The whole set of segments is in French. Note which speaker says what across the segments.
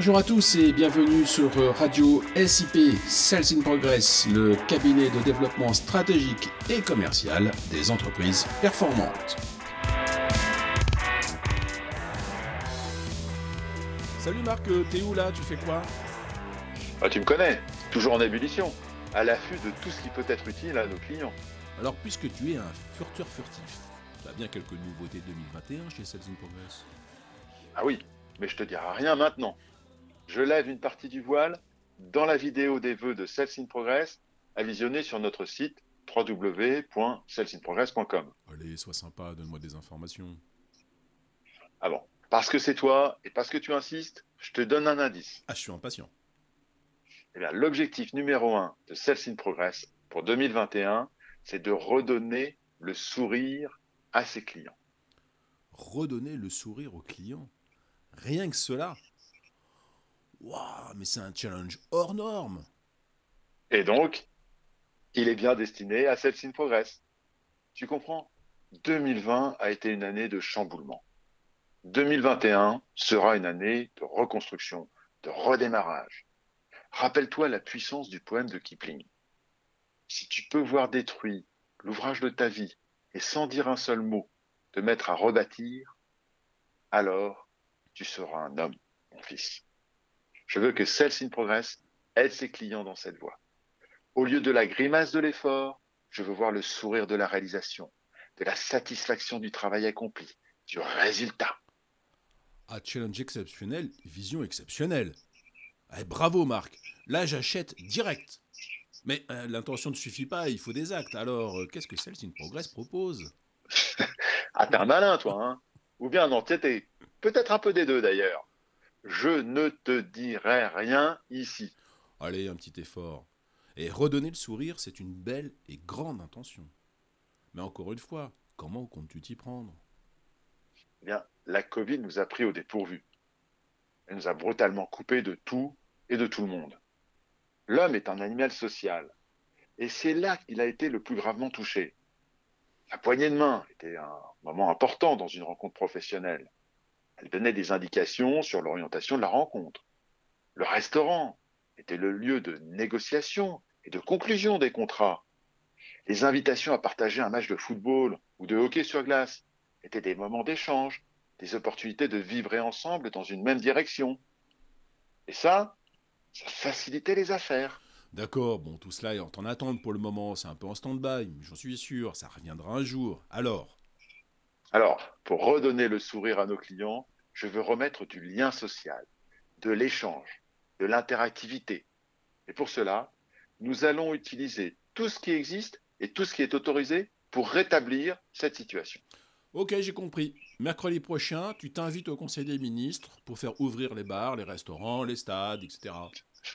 Speaker 1: Bonjour à tous et bienvenue sur Radio SIP Sales in Progress, le cabinet de développement stratégique et commercial des entreprises performantes. Salut Marc, t'es où là? Tu fais quoi?
Speaker 2: Ah, Tu me connais, toujours en ébullition, à l'affût de tout ce qui peut être utile à nos clients.
Speaker 1: Alors puisque tu es un furteur furtif, tu as bien quelques nouveautés 2021 chez Sales in Progress?
Speaker 2: Ah oui, mais je te dirai rien maintenant je lève une partie du voile dans la vidéo des vœux de Sales in Progress à visionner sur notre site www.salesinprogress.com.
Speaker 1: Allez, sois sympa, donne-moi des informations.
Speaker 2: Ah bon Parce que c'est toi et parce que tu insistes, je te donne un indice.
Speaker 1: Ah, je suis impatient.
Speaker 2: Eh bien, l'objectif numéro un de Sales in Progress pour 2021, c'est de redonner le sourire à ses clients.
Speaker 1: Redonner le sourire aux clients Rien que cela Waouh, mais c'est un challenge hors norme.
Speaker 2: Et donc, il est bien destiné à Sales in Progress. Tu comprends? 2020 a été une année de chamboulement. 2021 sera une année de reconstruction, de redémarrage. Rappelle-toi la puissance du poème de Kipling. Si tu peux voir détruit l'ouvrage de ta vie et sans dire un seul mot te mettre à rebâtir, alors tu seras un homme, mon fils. Je veux que in Progress aide ses clients dans cette voie. Au lieu de la grimace de l'effort, je veux voir le sourire de la réalisation, de la satisfaction du travail accompli, du résultat.
Speaker 1: Ah, challenge exceptionnel, vision exceptionnelle. Eh, bravo Marc, là j'achète direct. Mais euh, l'intention ne suffit pas, il faut des actes. Alors, euh, qu'est-ce que in Progress propose?
Speaker 2: Ah, t'es un malin, toi, hein Ou bien un entêté Peut-être un peu des deux, d'ailleurs. Je ne te dirai rien ici.
Speaker 1: Allez, un petit effort. Et redonner le sourire, c'est une belle et grande intention. Mais encore une fois, comment comptes-tu t'y prendre?
Speaker 2: Eh bien, la Covid nous a pris au dépourvu. Elle nous a brutalement coupé de tout et de tout le monde. L'homme est un animal social. Et c'est là qu'il a été le plus gravement touché. La poignée de main était un moment important dans une rencontre professionnelle. Elle donnait des indications sur l'orientation de la rencontre. Le restaurant était le lieu de négociation et de conclusion des contrats. Les invitations à partager un match de football ou de hockey sur glace étaient des moments d'échange, des opportunités de vivre ensemble dans une même direction. Et ça, ça facilitait les affaires.
Speaker 1: D'accord, bon, tout cela est en attente pour le moment, c'est un peu en stand-by, j'en suis sûr, ça reviendra un jour. Alors
Speaker 2: alors, pour redonner le sourire à nos clients, je veux remettre du lien social, de l'échange, de l'interactivité. Et pour cela, nous allons utiliser tout ce qui existe et tout ce qui est autorisé pour rétablir cette situation.
Speaker 1: Ok, j'ai compris. Mercredi prochain, tu t'invites au Conseil des ministres pour faire ouvrir les bars, les restaurants, les stades, etc.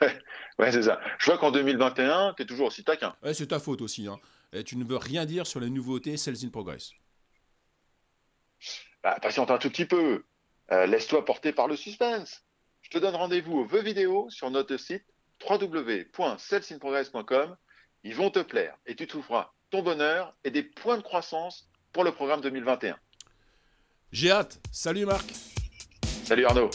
Speaker 2: ouais, c'est ça. Je vois qu'en 2021, tu es toujours aussi taquin.
Speaker 1: Ouais, c'est ta faute aussi. Hein. Et tu ne veux rien dire sur les nouveautés Sales in Progress.
Speaker 2: Bah, patiente un tout petit peu. Euh, laisse-toi porter par le suspense. Je te donne rendez-vous aux vœux vidéo sur notre site www.salesinprogress.com. Ils vont te plaire et tu trouveras ton bonheur et des points de croissance pour le programme 2021.
Speaker 1: J'ai hâte. Salut Marc.
Speaker 2: Salut Arnaud.